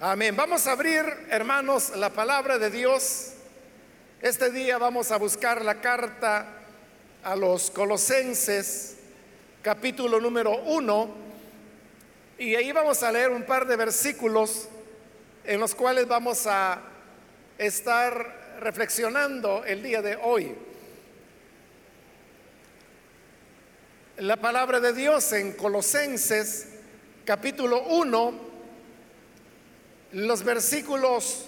Amén. Vamos a abrir, hermanos, la palabra de Dios. Este día vamos a buscar la carta a los colosenses, capítulo número uno, y ahí vamos a leer un par de versículos en los cuales vamos a estar reflexionando el día de hoy. La palabra de Dios en Colosenses, capítulo 1, los versículos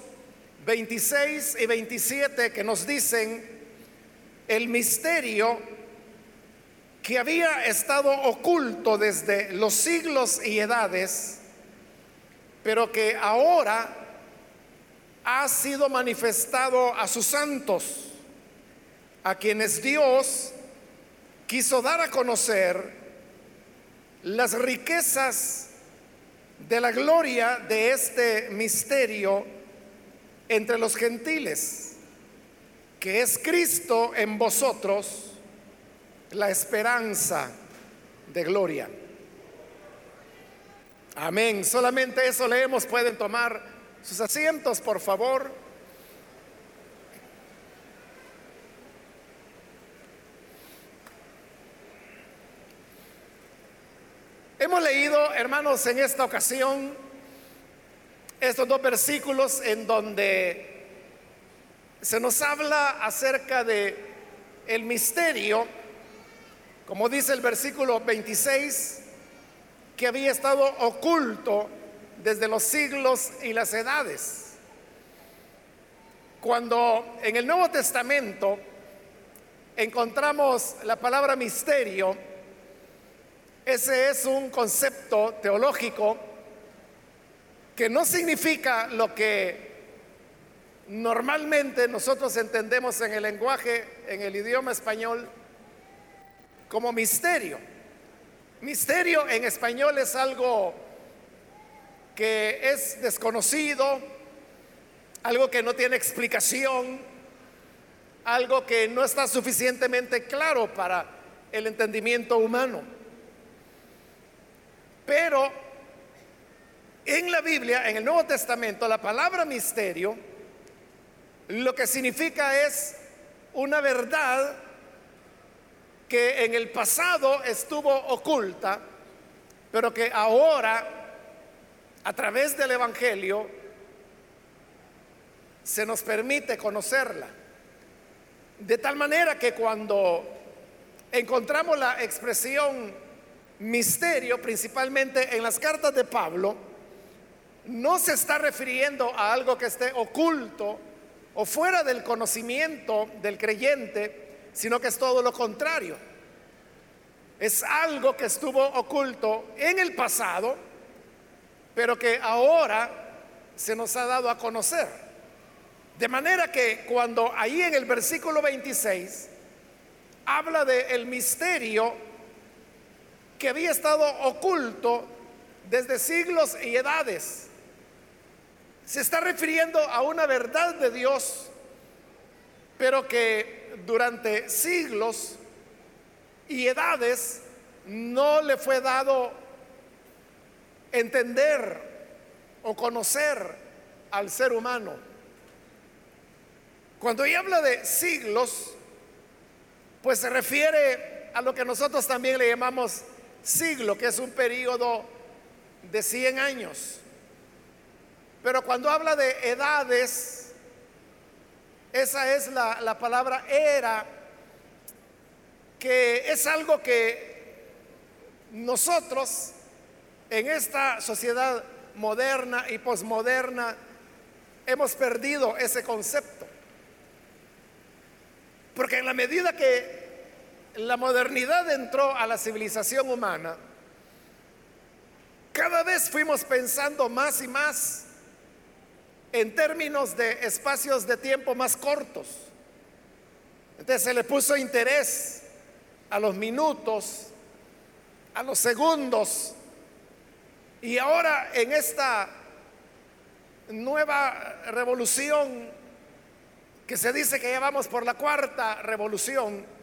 26 y 27 que nos dicen el misterio que había estado oculto desde los siglos y edades, pero que ahora ha sido manifestado a sus santos, a quienes Dios quiso dar a conocer las riquezas de la gloria de este misterio entre los gentiles, que es Cristo en vosotros, la esperanza de gloria. Amén. Solamente eso leemos. Pueden tomar sus asientos, por favor. Hermanos, en esta ocasión estos dos versículos en donde se nos habla acerca de el misterio, como dice el versículo 26, que había estado oculto desde los siglos y las edades. Cuando en el Nuevo Testamento encontramos la palabra misterio, ese es un concepto teológico que no significa lo que normalmente nosotros entendemos en el lenguaje, en el idioma español, como misterio. Misterio en español es algo que es desconocido, algo que no tiene explicación, algo que no está suficientemente claro para el entendimiento humano. Pero en la Biblia, en el Nuevo Testamento, la palabra misterio lo que significa es una verdad que en el pasado estuvo oculta, pero que ahora, a través del Evangelio, se nos permite conocerla. De tal manera que cuando encontramos la expresión misterio, principalmente en las cartas de Pablo, no se está refiriendo a algo que esté oculto o fuera del conocimiento del creyente, sino que es todo lo contrario. Es algo que estuvo oculto en el pasado, pero que ahora se nos ha dado a conocer. De manera que cuando ahí en el versículo 26 habla de el misterio que había estado oculto desde siglos y edades. Se está refiriendo a una verdad de Dios, pero que durante siglos y edades no le fue dado entender o conocer al ser humano. Cuando ella habla de siglos, pues se refiere a lo que nosotros también le llamamos siglo, que es un periodo de 100 años. Pero cuando habla de edades, esa es la, la palabra era, que es algo que nosotros en esta sociedad moderna y posmoderna hemos perdido ese concepto. Porque en la medida que la modernidad entró a la civilización humana, cada vez fuimos pensando más y más en términos de espacios de tiempo más cortos. Entonces se le puso interés a los minutos, a los segundos. Y ahora en esta nueva revolución, que se dice que ya vamos por la cuarta revolución,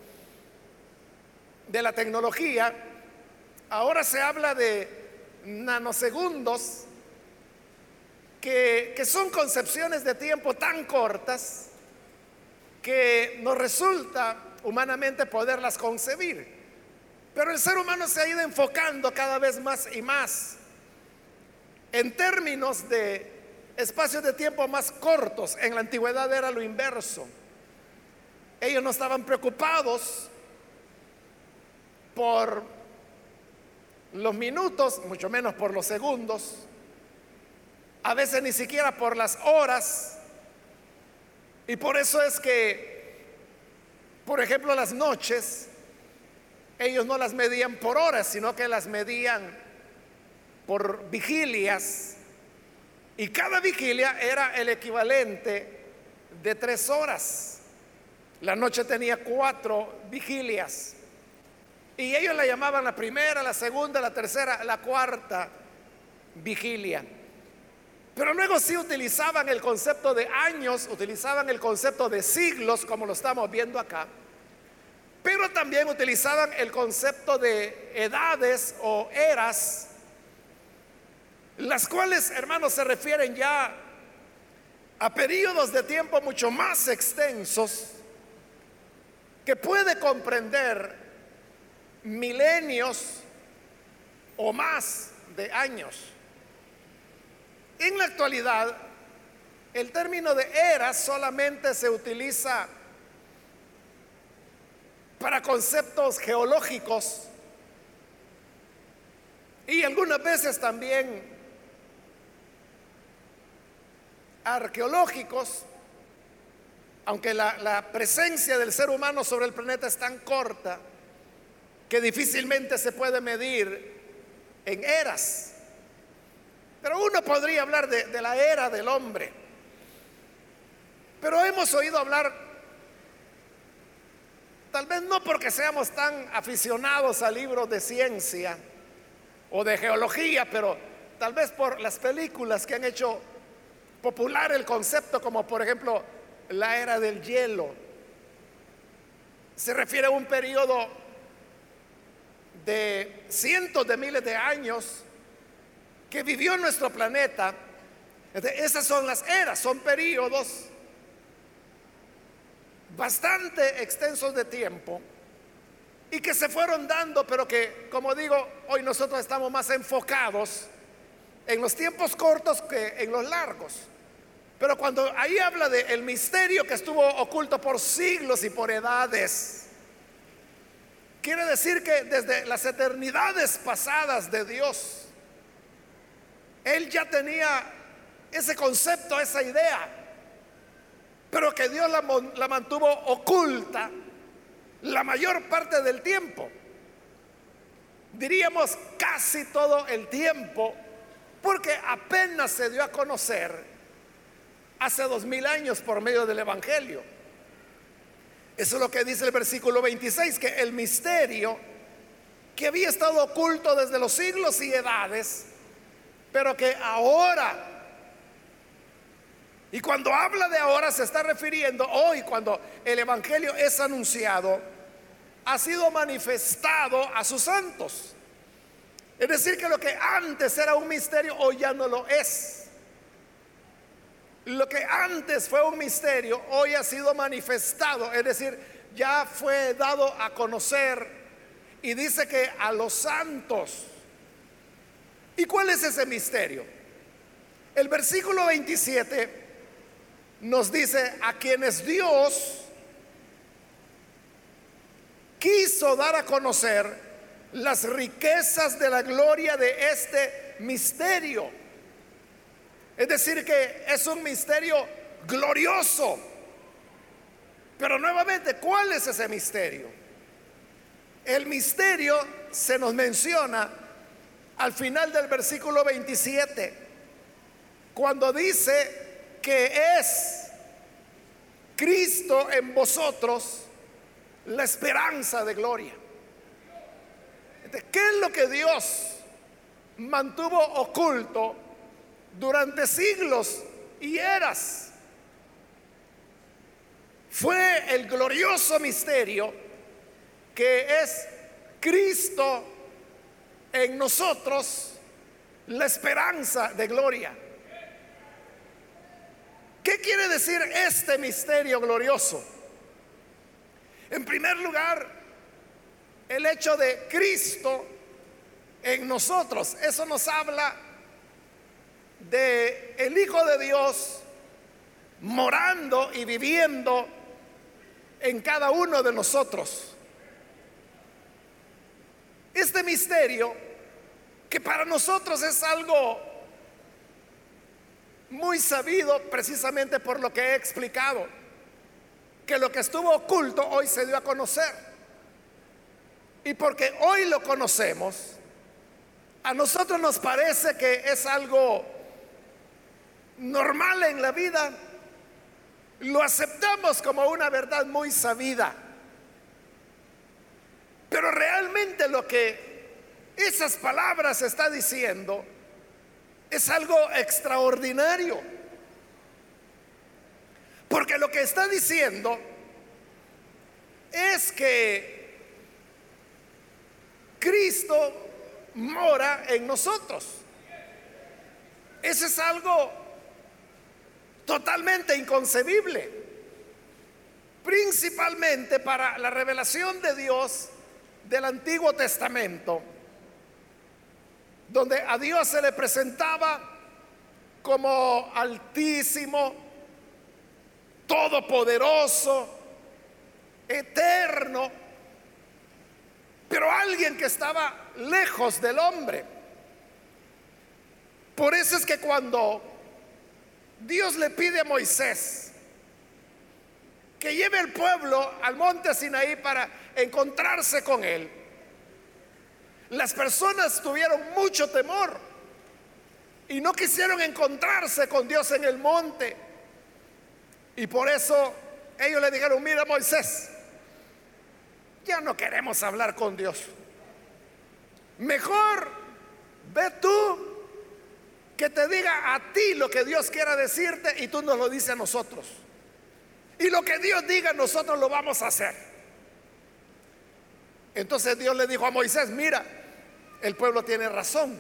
de la tecnología, ahora se habla de nanosegundos que, que son concepciones de tiempo tan cortas que nos resulta humanamente poderlas concebir. Pero el ser humano se ha ido enfocando cada vez más y más en términos de espacios de tiempo más cortos. En la antigüedad era lo inverso. Ellos no estaban preocupados por los minutos, mucho menos por los segundos, a veces ni siquiera por las horas. Y por eso es que, por ejemplo, las noches, ellos no las medían por horas, sino que las medían por vigilias. Y cada vigilia era el equivalente de tres horas. La noche tenía cuatro vigilias. Y ellos la llamaban la primera, la segunda, la tercera, la cuarta vigilia. Pero luego sí utilizaban el concepto de años, utilizaban el concepto de siglos, como lo estamos viendo acá. Pero también utilizaban el concepto de edades o eras, las cuales, hermanos, se refieren ya a periodos de tiempo mucho más extensos que puede comprender milenios o más de años. En la actualidad, el término de era solamente se utiliza para conceptos geológicos y algunas veces también arqueológicos, aunque la, la, presencia del ser humano sobre el planeta es tan corta que difícilmente se puede medir en eras. Pero uno podría hablar de, la era del hombre. Pero hemos oído hablar, tal vez no porque seamos tan aficionados a libros de ciencia o de geología, pero tal vez por las películas que han hecho popular el concepto, como por ejemplo la era del hielo. Se refiere a un periodo de cientos de miles de años que vivió nuestro planeta. Esas son las eras, son periodos bastante extensos de tiempo y que se fueron dando, pero que, como digo, hoy nosotros estamos más enfocados en los tiempos cortos que en los largos. Pero cuando ahí habla del el misterio que estuvo oculto por siglos y por edades, quiere decir que desde las eternidades pasadas de Dios, él ya tenía ese concepto, esa idea, pero que Dios la, la mantuvo oculta la mayor parte del tiempo. Diríamos casi todo el tiempo, porque apenas se dio a conocer hace dos mil años por medio del Evangelio. Eso es lo que dice el versículo 26, que el misterio que había estado oculto desde los siglos y edades, pero que ahora, y cuando habla de ahora se está refiriendo hoy, cuando el Evangelio es anunciado, ha sido manifestado a sus santos. Es decir, que lo que antes era un misterio, hoy ya no lo es. Lo que antes fue un misterio, hoy ha sido manifestado. Es decir, ya fue dado a conocer. Y dice que a los santos. ¿Y cuál es ese misterio? El versículo 27 nos dice, a quienes Dios quiso dar a conocer las riquezas de la gloria de este misterio. Es decir, que es un misterio glorioso. Pero nuevamente, ¿cuál es ese misterio? El misterio se nos menciona al final del versículo 27, cuando dice que es Cristo en vosotros la esperanza de gloria. ¿Qué es lo que Dios mantuvo oculto durante siglos y eras? Fue el glorioso misterio que es Cristo en nosotros la esperanza de gloria. ¿Qué quiere decir este misterio glorioso? En primer lugar, el hecho de Cristo en nosotros. Eso nos habla de el Hijo de Dios morando y viviendo en cada uno de nosotros. Este misterio, que para nosotros es algo muy sabido precisamente por lo que he explicado, que lo que estuvo oculto hoy se dio a conocer. Y porque hoy lo conocemos, a nosotros nos parece que es algo normal en la vida, lo aceptamos como una verdad muy sabida. Pero realmente lo que esas palabras está diciendo es algo extraordinario. Porque lo que está diciendo es que Cristo mora en nosotros. Eso es algo totalmente inconcebible, principalmente para la revelación de Dios del Antiguo Testamento, donde a Dios se le presentaba como altísimo, todopoderoso, eterno, pero alguien que estaba lejos del hombre. Por eso es que cuando Dios le pide a Moisés que lleve el pueblo al monte Sinaí para encontrarse con él, las personas tuvieron mucho temor y no quisieron encontrarse con Dios en el monte. Y por eso ellos le dijeron, mira Moisés, ya no queremos hablar con Dios. Mejor ve tú que te diga a ti lo que Dios quiera decirte y tú nos lo dices a nosotros. Y lo que Dios diga nosotros lo vamos a hacer. Entonces Dios le dijo a Moisés, mira, el pueblo tiene razón.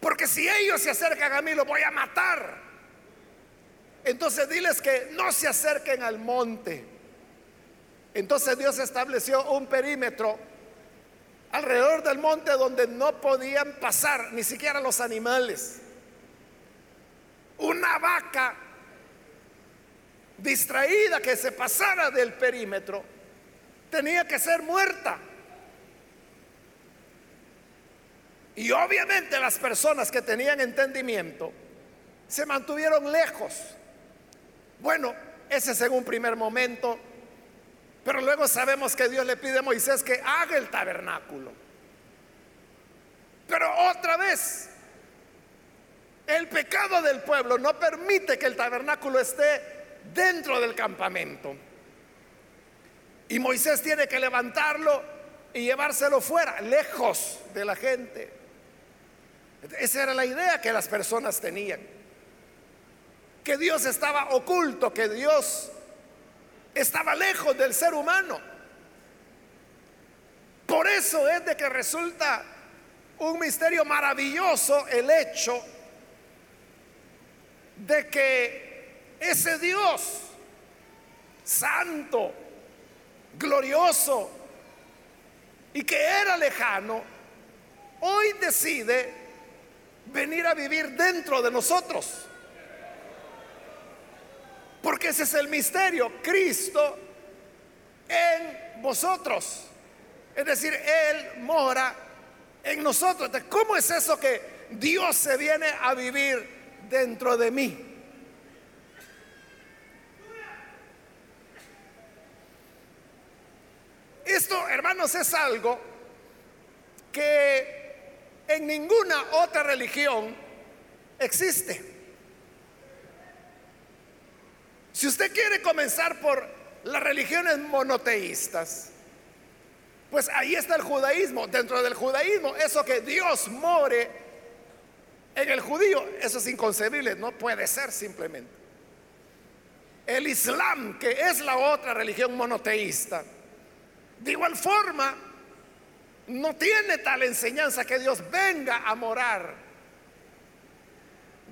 Porque si ellos se acercan a mí, los voy a matar. Entonces diles que no se acerquen al monte. Entonces Dios estableció un perímetro alrededor del monte donde no podían pasar ni siquiera los animales. Una vaca distraída que se pasara del perímetro tenía que ser muerta. Y obviamente las personas que tenían entendimiento se mantuvieron lejos. Bueno, ese es en un primer momento pero luego sabemos que Dios le pide a Moisés que haga el tabernáculo. Pero otra vez, el pecado del pueblo no permite que el tabernáculo esté dentro del campamento. Y Moisés tiene que levantarlo y llevárselo fuera, lejos de la gente. Esa era la idea que las personas tenían. Que Dios estaba oculto, que Dios estaba lejos del ser humano. Por eso es de que resulta un misterio maravilloso el hecho de que ese Dios santo, glorioso y que era lejano, hoy decide venir a vivir dentro de nosotros. Porque ese es el misterio, Cristo en vosotros. Es decir, Él mora en nosotros. ¿Cómo es eso que Dios se viene a vivir dentro de mí? Esto, hermanos, es algo que en ninguna otra religión existe. Si usted quiere comenzar por las religiones monoteístas, pues ahí está el judaísmo. Dentro del judaísmo, eso que Dios more en el judío, eso es inconcebible, no puede ser simplemente. El Islam, que es la otra religión monoteísta, de igual forma, no tiene tal enseñanza que Dios venga a morar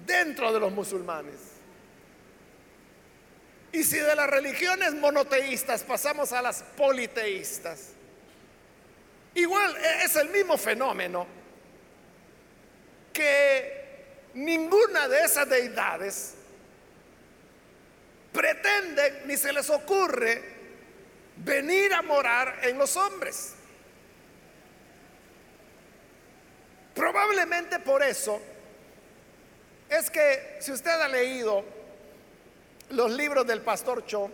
dentro de los musulmanes. Y si de las religiones monoteístas pasamos a las politeístas, igual e-, es el mismo fenómeno que ninguna de esas deidades pretende ni se les ocurre venir a morar en los hombres. Probablemente por eso es que si usted ha leído los libros del pastor Cho,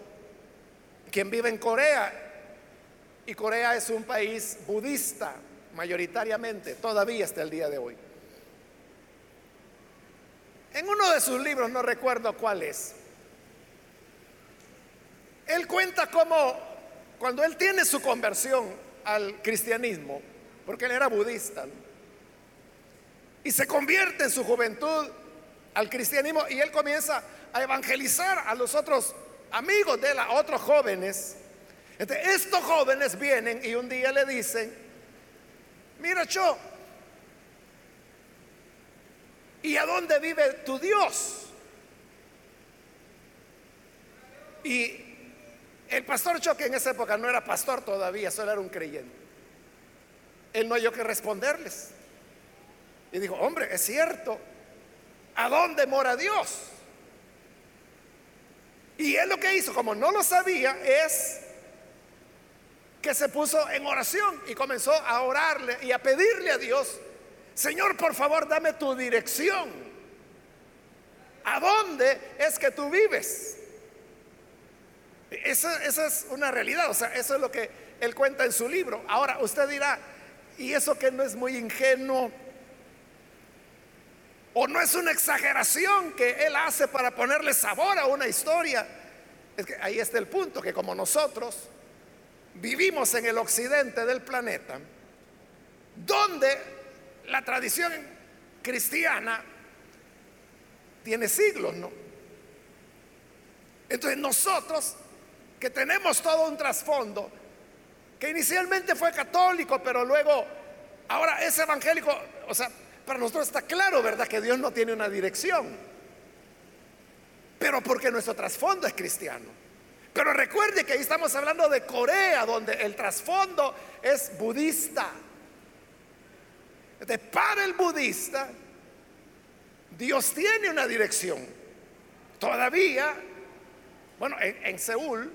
quien vive en Corea, y Corea es un país budista mayoritariamente, todavía hasta el día de hoy. En uno de sus libros, no recuerdo cuál es, él cuenta cómo cuando él tiene su conversión al cristianismo, porque él era budista, y se convierte en su juventud al cristianismo y él comienza a evangelizar a los otros amigos de él, a otros jóvenes. Estos jóvenes vienen y un día le dicen, mira, Cho, ¿y a dónde vive tu Dios? Y el pastor Cho, que en esa época no era pastor todavía, solo era un creyente, él no oyó que responderles. Y dijo, hombre, es cierto, ¿a dónde mora Dios? Y él lo que hizo, como no lo sabía, es que se puso en oración y comenzó a orarle y a pedirle a Dios, Señor, por favor, dame tu dirección. ¿A dónde es que tú vives? Esa, es una realidad, o sea, eso es lo que él cuenta en su libro. Ahora, usted dirá, ¿y eso que no es muy ingenuo? ¿O no es una exageración que él hace para ponerle sabor a una historia? Es que ahí está el punto, que como nosotros vivimos en el occidente del planeta, donde la tradición cristiana tiene siglos, ¿no? Entonces nosotros que tenemos todo un trasfondo, que inicialmente fue católico, pero luego ahora es evangélico, o sea, para nosotros está claro, ¿verdad? Que Dios no tiene una dirección. Pero porque nuestro trasfondo es cristiano. Pero recuerde que ahí estamos hablando de Corea, donde el trasfondo es budista. De para el budista, Dios tiene una dirección. Todavía, bueno, en, en Seúl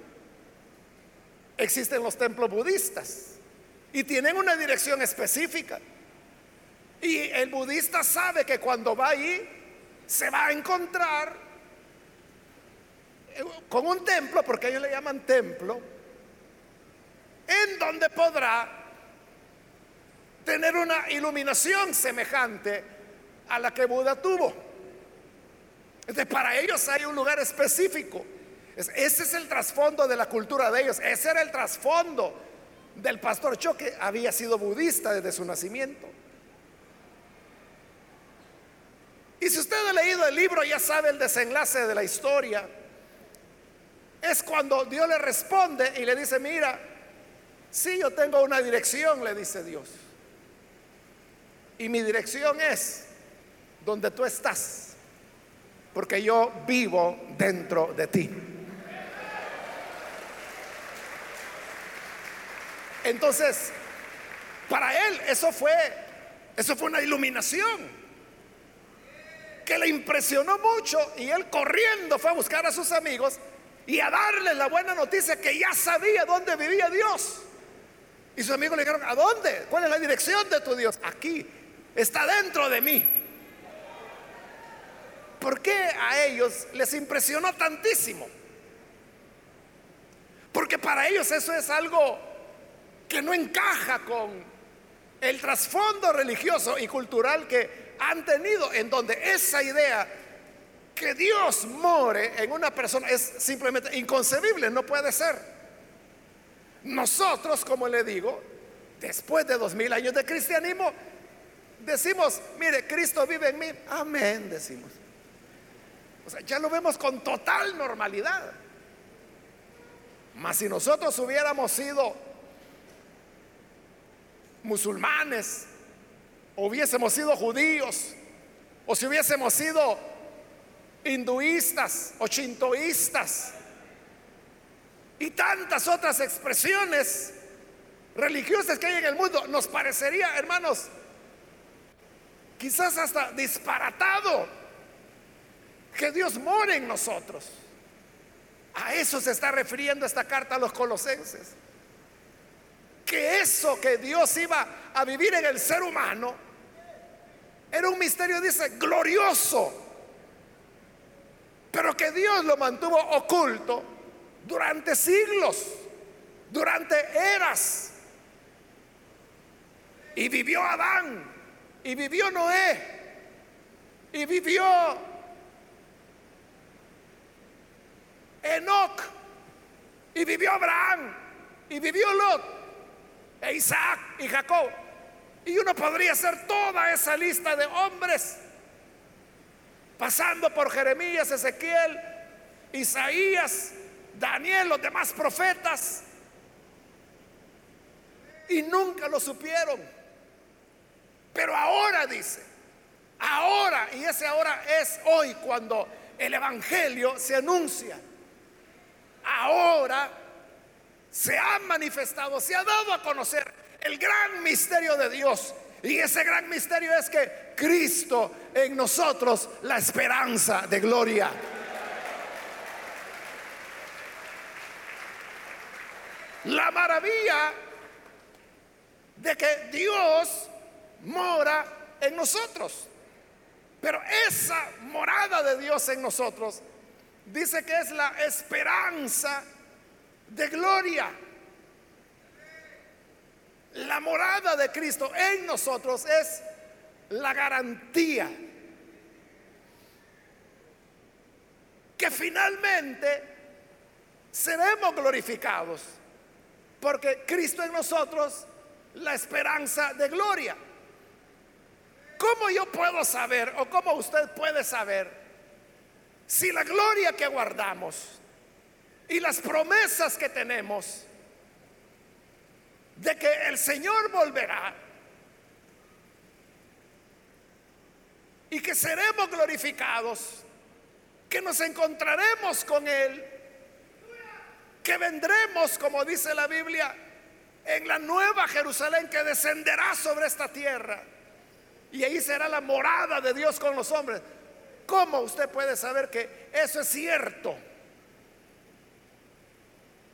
existen los templos budistas y tienen una dirección específica. Y el budista sabe que cuando va ahí se va a encontrar con un templo, porque ellos le llaman templo, en donde podrá tener una iluminación semejante a la que Buda tuvo. Entonces, para ellos hay un lugar específico. Ese es el trasfondo de la cultura de ellos. Ese era el trasfondo del pastor Cho, que había sido budista desde su nacimiento. Y si usted ha leído el libro, ya sabe el desenlace de la historia. Es cuando Dios le responde y le dice, mira, si yo tengo una dirección, le dice Dios. Y mi dirección es donde tú estás, porque yo vivo dentro de ti. Entonces, para él eso fue eso fue una iluminación que le impresionó mucho y él corriendo fue a buscar a sus amigos y a darles la buena noticia que ya sabía dónde vivía Dios. Y sus amigos le dijeron, ¿a dónde? ¿Cuál es la dirección de tu Dios? Aquí, está dentro de mí. ¿Por qué a ellos les impresionó tantísimo? Porque para ellos eso es algo que no encaja con el trasfondo religioso y cultural que han tenido en donde esa idea que Dios more en una persona es simplemente inconcebible, no puede ser. Nosotros, como le digo, después de dos mil años de cristianismo, decimos, mire, Cristo vive en mí, amén, decimos. O sea, ya lo vemos con total normalidad. Mas si nosotros hubiéramos sido musulmanes, hubiésemos sido judíos, o si hubiésemos sido hinduistas o chintoístas, y tantas otras expresiones religiosas que hay en el mundo, nos parecería, hermanos, quizás hasta disparatado que Dios more en nosotros. A eso se está refiriendo esta carta a los colosenses. Que eso que Dios iba a vivir en el ser humano era un misterio, dice, glorioso. Pero que Dios lo mantuvo oculto durante siglos, durante eras. Y vivió Adán, y vivió Noé, y vivió Enoch, y vivió Abraham, y vivió Lot, e Isaac y Jacob. Y uno podría hacer toda esa lista de hombres, pasando por Jeremías, Ezequiel, Isaías, Daniel, los demás profetas, y nunca lo supieron. Pero ahora dice, ahora, y ese ahora es hoy cuando el Evangelio se anuncia ahora se ha manifestado, se ha dado a conocer el gran misterio de Dios. Y ese gran misterio es que Cristo en nosotros, la esperanza de gloria. La maravilla de que Dios mora en nosotros. Pero esa morada de Dios en nosotros dice que es la esperanza de gloria. La morada de Cristo en nosotros es la garantía que finalmente seremos glorificados, porque Cristo en nosotros, la esperanza de gloria. ¿Cómo yo puedo saber o cómo usted puede saber si la gloria que guardamos y las promesas que tenemos de que el Señor volverá y que seremos glorificados, que nos encontraremos con Él, que vendremos, como dice la Biblia, en la nueva Jerusalén que descenderá sobre esta tierra. Y ahí será la morada de Dios con los hombres. ¿Cómo usted puede saber que eso es cierto?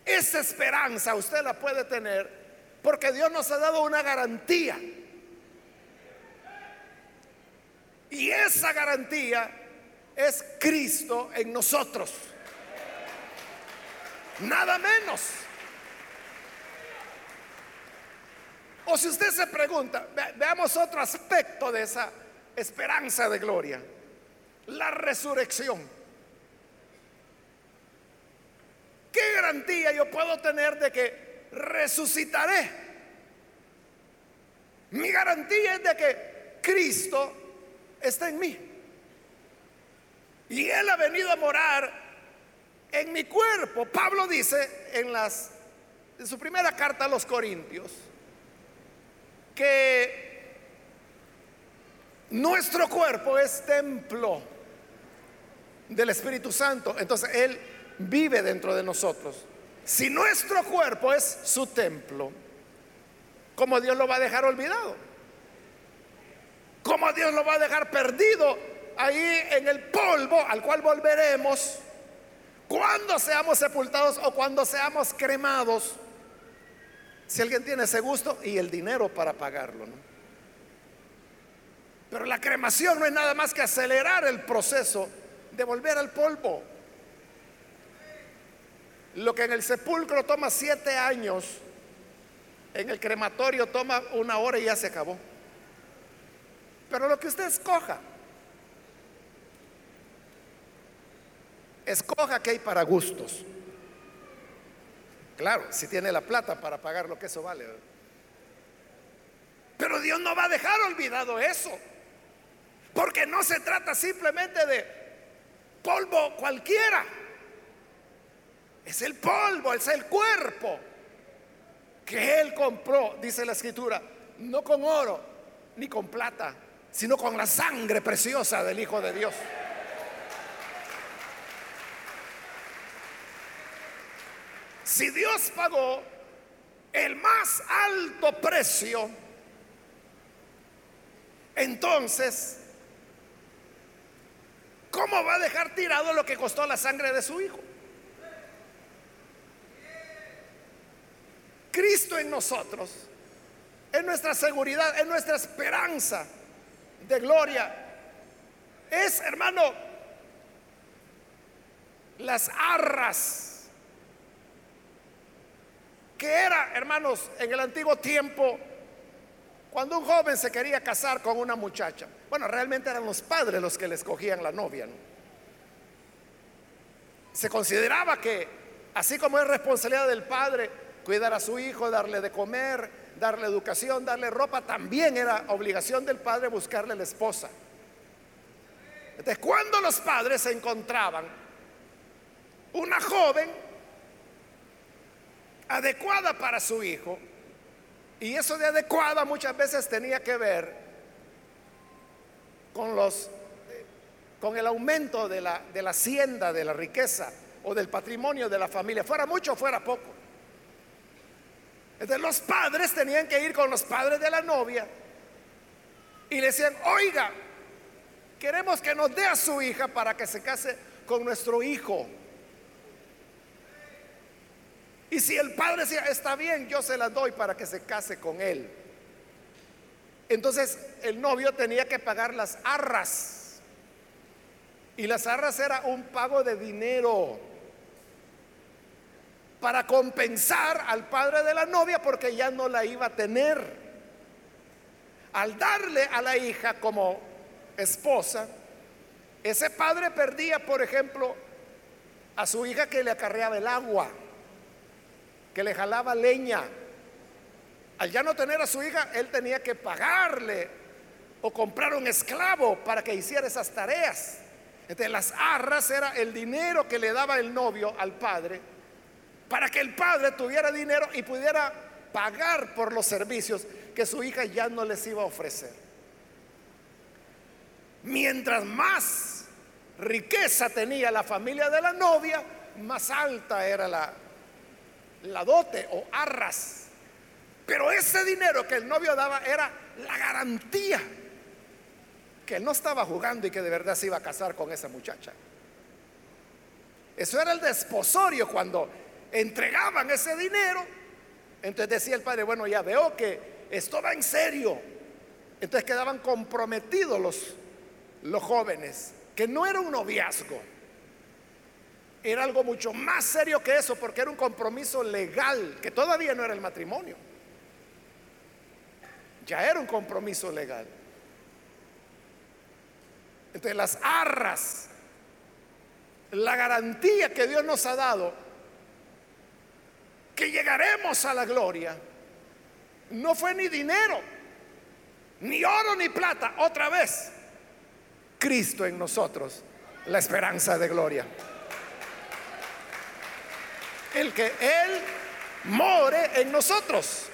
Esa esperanza usted la puede tener porque Dios nos ha dado una garantía. Y esa garantía es Cristo en nosotros. Nada menos. O si usted se pregunta, veamos otro aspecto de esa esperanza de gloria la resurrección. ¿Qué garantía yo puedo tener de que resucitaré? Mi garantía es de que Cristo está en mí. Y Él ha venido a morar en mi cuerpo. Pablo dice en, las, en su primera carta a los Corintios que nuestro cuerpo es templo del Espíritu Santo. Entonces Él vive dentro de nosotros. Si nuestro cuerpo es su templo, ¿cómo Dios lo va a dejar olvidado? ¿Cómo Dios lo va a dejar perdido ahí en el polvo al cual volveremos cuando seamos sepultados o cuando seamos cremados? Si alguien tiene ese gusto y el dinero para pagarlo, Pero la cremación no es nada más que acelerar el proceso de volver al polvo. Lo que en el sepulcro toma siete años, en el crematorio toma una hora y ya se acabó. Pero lo que usted escoja, escoja que hay para gustos. Claro, si tiene la plata para pagar lo que eso vale. Pero Dios no va a dejar olvidado eso. Porque no se trata simplemente de polvo cualquiera. Es el polvo, es el cuerpo que Él compró, dice la escritura, no con oro ni con plata, sino con la sangre preciosa del Hijo de Dios. si Dios pagó el más alto precio, entonces, ¿cómo va a dejar tirado lo que costó la sangre de su hijo? Cristo en nosotros, en nuestra seguridad, en nuestra esperanza de gloria, es, hermano, las arras que era, hermanos, en el antiguo tiempo, cuando un joven se quería casar con una muchacha. Bueno, realmente eran los padres los que le escogían la novia. Se consideraba que, así como es responsabilidad del padre cuidar a su hijo, darle de comer, darle educación, darle ropa, también era obligación del padre buscarle la esposa. Entonces, cuando los padres se encontraban una joven adecuada para su hijo, y eso de adecuada muchas veces tenía que ver con los con el aumento de la, de la hacienda, de la riqueza o del patrimonio de la familia, fuera mucho o fuera poco. Entonces los padres tenían que ir con los padres de la novia y le decían, oiga, queremos que nos dé a su hija para que se case con nuestro hijo. Y si el padre decía, está bien, yo se la doy para que se case con él. Entonces el novio tenía que pagar las arras. Y las arras era un pago de dinero para compensar al padre de la novia porque ya no la iba a tener. Al darle a la hija como esposa, ese padre perdía, por ejemplo, a su hija que le acarreaba el agua, que le jalaba leña. Al ya no tener a su hija, él tenía que pagarle o comprar un esclavo para que hiciera esas tareas. Entonces las arras era el dinero que le daba el novio al padre para que el padre tuviera dinero y pudiera pagar por los servicios que su hija ya no les iba a ofrecer. Mientras más riqueza tenía la familia de la novia, más alta era la, la dote o arras. Pero ese dinero que el novio daba era la garantía que no estaba jugando y que de verdad se iba a casar con esa muchacha. Eso era el desposorio cuando entregaban ese dinero. Entonces decía el padre, bueno, ya veo que esto va en serio. Entonces quedaban comprometidos los, los jóvenes, que no era un noviazgo. Era algo mucho más serio que eso, porque era un compromiso legal, que todavía no era el matrimonio. Ya era un compromiso legal. Entonces las arras, la garantía que Dios nos ha dado que llegaremos a la gloria, no fue ni dinero, ni oro, ni plata, otra vez, Cristo en nosotros, la esperanza de gloria. El que Él more en nosotros.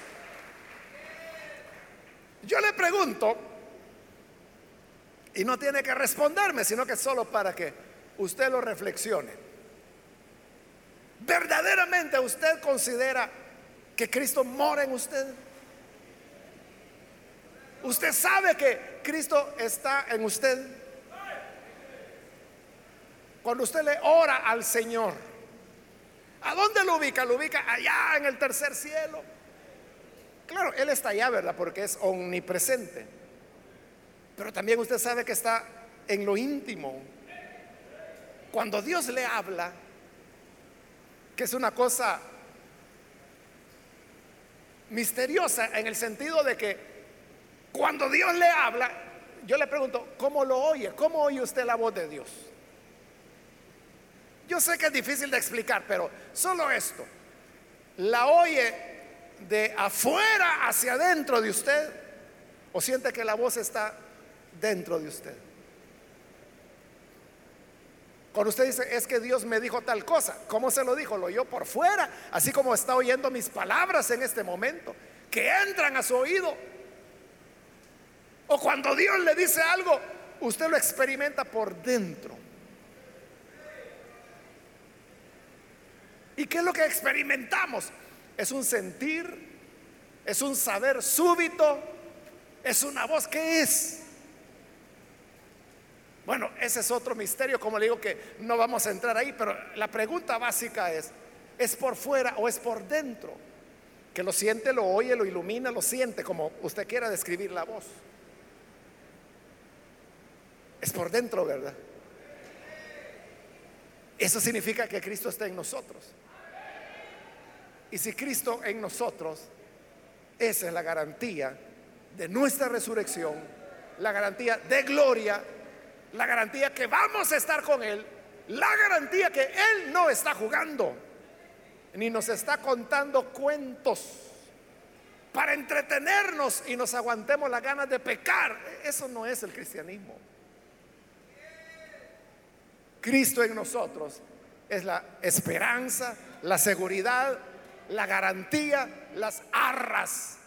Yo le pregunto, y no tiene que responderme, sino que solo para que usted lo reflexione. ¿Verdaderamente usted considera que Cristo mora en usted? ¿Usted sabe que Cristo está en usted? Cuando usted le ora al Señor, ¿a dónde lo ubica? Lo ubica allá en el tercer cielo. Claro, Él está allá, ¿verdad? Porque es omnipresente. Pero también usted sabe que está en lo íntimo. Cuando Dios le habla, que es una cosa misteriosa en el sentido de que cuando Dios le habla, yo le pregunto, ¿cómo lo oye? ¿Cómo oye usted la voz de Dios? Yo sé que es difícil de explicar, pero solo esto, ¿la oye de afuera hacia adentro de usted o siente que la voz está dentro de usted? Cuando usted dice, es que Dios me dijo tal cosa, ¿cómo se lo dijo? Lo oyó por fuera, así como está oyendo mis palabras en este momento, que entran a su oído. O cuando Dios le dice algo, usted lo experimenta por dentro. ¿Y qué es lo que experimentamos? Es un sentir, es un saber súbito, es una voz. ¿Qué es? Bueno, ese es otro misterio, como le digo que no vamos a entrar ahí, pero la pregunta básica es, ¿es por fuera o es por dentro? Que lo siente, lo oye, lo ilumina, lo siente, como usted quiera describir la voz. Es por dentro, ¿verdad? Eso significa que Cristo está en nosotros. Y si Cristo en nosotros, esa es la garantía de nuestra resurrección, la garantía de gloria, la garantía que vamos a estar con Él, la garantía que Él no está jugando, ni nos está contando cuentos para entretenernos y nos aguantemos las ganas de pecar. Eso no es el cristianismo. Cristo en nosotros es la esperanza, la seguridad, la garantía, las arras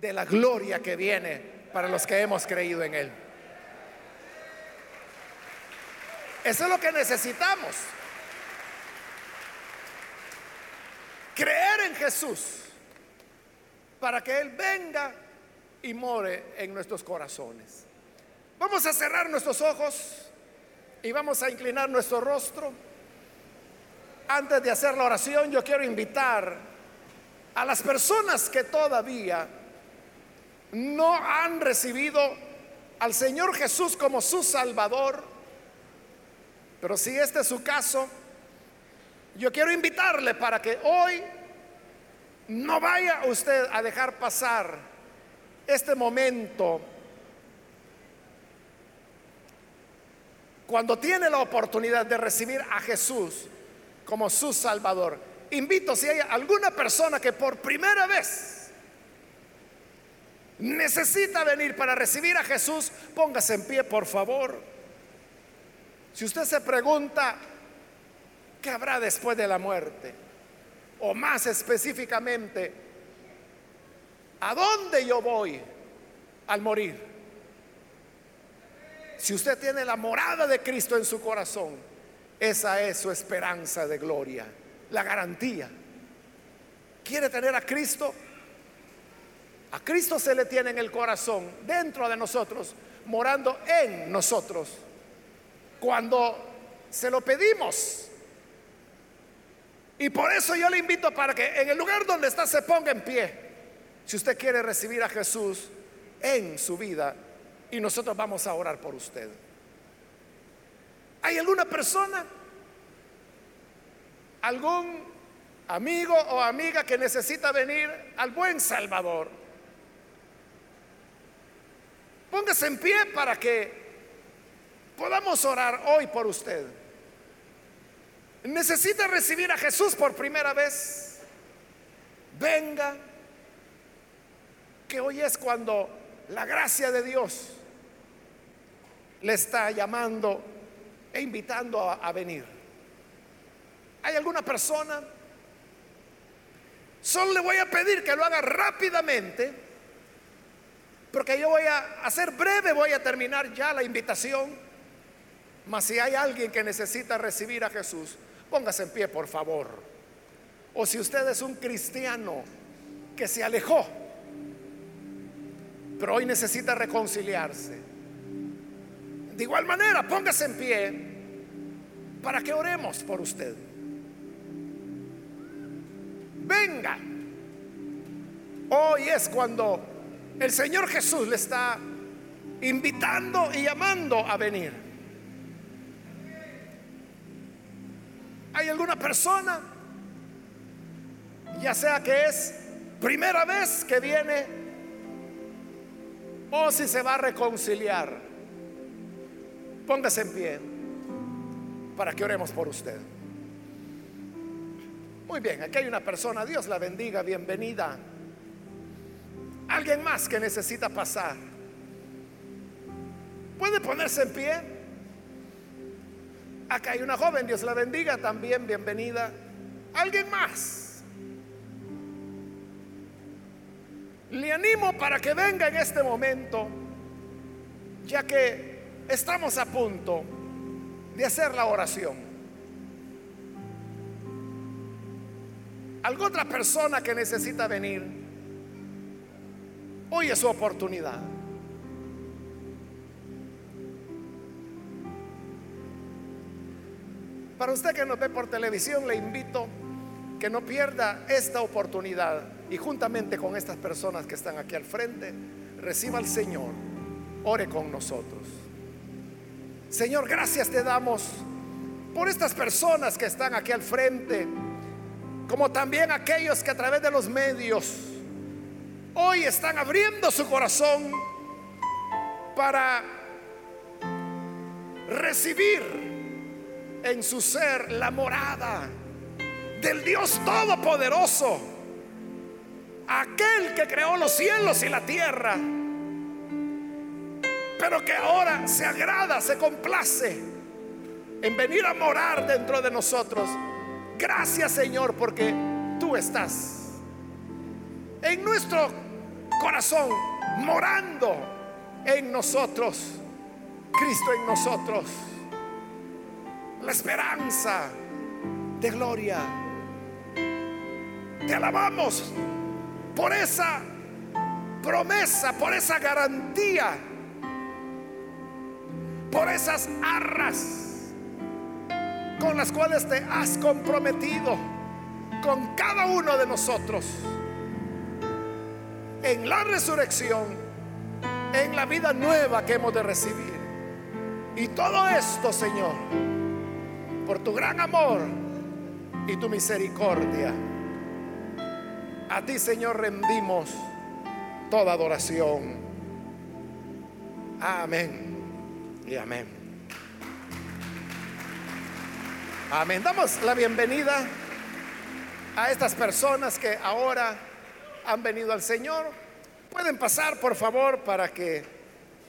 de la gloria que viene para los que hemos creído en Él. Eso es lo que necesitamos. Creer en Jesús para que Él venga y more en nuestros corazones. Vamos a cerrar nuestros ojos y vamos a inclinar nuestro rostro. Antes de hacer la oración, yo quiero invitar a las personas que todavía no han recibido al Señor Jesús como su Salvador, pero si este es su caso, yo quiero invitarle para que hoy no vaya usted a dejar pasar este momento cuando tiene la oportunidad de recibir a Jesús como su Salvador. Invito si hay alguna persona que por primera vez necesita venir para recibir a Jesús, póngase en pie, por favor. Si usted se pregunta, ¿qué habrá después de la muerte? O más específicamente, ¿a dónde yo voy al morir? Si usted tiene la morada de Cristo en su corazón, esa es su esperanza de gloria, la garantía. ¿Quiere tener a Cristo? A Cristo se le tiene en el corazón, dentro de nosotros, morando en nosotros cuando se lo pedimos. Y por eso yo le invito para que en el lugar donde está se ponga en pie. Si usted quiere recibir a Jesús en su vida y nosotros vamos a orar por usted. ¿Hay alguna persona? ¿Algún amigo o amiga que necesita venir al buen Salvador? Póngase en pie para que podamos orar hoy por usted. Necesita recibir a Jesús por primera vez. Venga, que hoy es cuando la gracia de Dios le está llamando e invitando a, venir. ¿Hay alguna persona? Solo le voy a pedir que lo haga rápidamente, porque yo voy a hacer breve, voy a terminar ya la invitación. Mas si hay alguien que necesita recibir a Jesús, póngase en pie, por favor. O si usted es un cristiano que se alejó, pero hoy necesita reconciliarse. De igual manera, póngase en pie para que oremos por usted. Venga. Hoy es cuando el Señor Jesús le está invitando y llamando a venir. ¿Hay alguna persona? Ya sea que es primera vez que viene o si se va a reconciliar. Póngase en pie para que oremos por usted. Muy bien, aquí hay una persona, Dios la bendiga, bienvenida. Alguien más que necesita pasar. ¿Puede ponerse en pie? Acá hay una joven, Dios la bendiga también, bienvenida. ¿Alguien más? Le animo para que venga en este momento, ya que estamos a punto de hacer la oración. alguna otra persona que necesita venir, hoy es su oportunidad. Para usted que nos ve por televisión, le invito que no pierda esta oportunidad y juntamente con estas personas que están aquí al frente, reciba al Señor, ore con nosotros. Señor, gracias te damos por estas personas que están aquí al frente, como también aquellos que a través de los medios hoy están abriendo su corazón para recibir en su ser la morada del Dios Todopoderoso, aquel que creó los cielos y la tierra, pero que ahora se agrada, se complace en venir a morar dentro de nosotros. Gracias Señor porque tú estás en nuestro corazón, morando en nosotros, Cristo en nosotros la esperanza de gloria. Te alabamos por esa promesa, por esa garantía, por esas arras con las cuales te has comprometido con cada uno de nosotros en la resurrección, en la vida nueva que hemos de recibir. Y todo esto, Señor, por tu gran amor y tu misericordia. A ti, Señor, rendimos toda adoración. Amén y amén. Amén. Damos la bienvenida a estas personas que ahora han venido al Señor. Pueden pasar, por favor, para que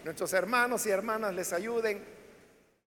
nuestros hermanos y hermanas les ayuden